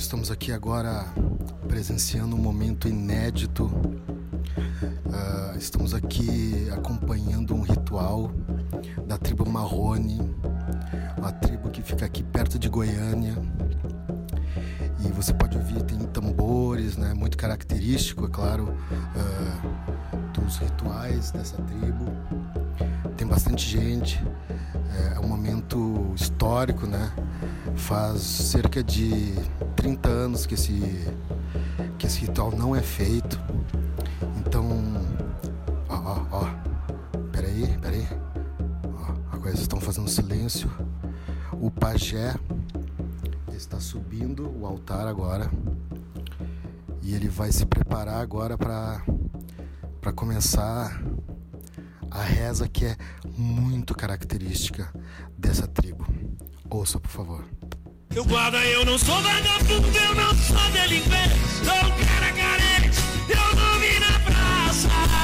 estamos aqui agora presenciando um momento inédito. Uh, estamos aqui acompanhando um ritual da tribo Marrone, uma tribo que fica aqui perto de Goiânia. E você pode ouvir, tem tambores, né, muito característico, é claro, uh, dos rituais dessa tribo. Tem bastante gente, é, é um momento histórico, né? Faz cerca de 30 anos que esse, que esse ritual não é feito. Então, ó, ó, ó. Peraí, peraí. Ó, agora eles estão fazendo silêncio. O pajé está subindo o altar agora. E ele vai se preparar agora para para começar a reza que é muito característica dessa. Ouça, por favor. Eu guarda, eu não sou vagabundo, eu não sou delinquente.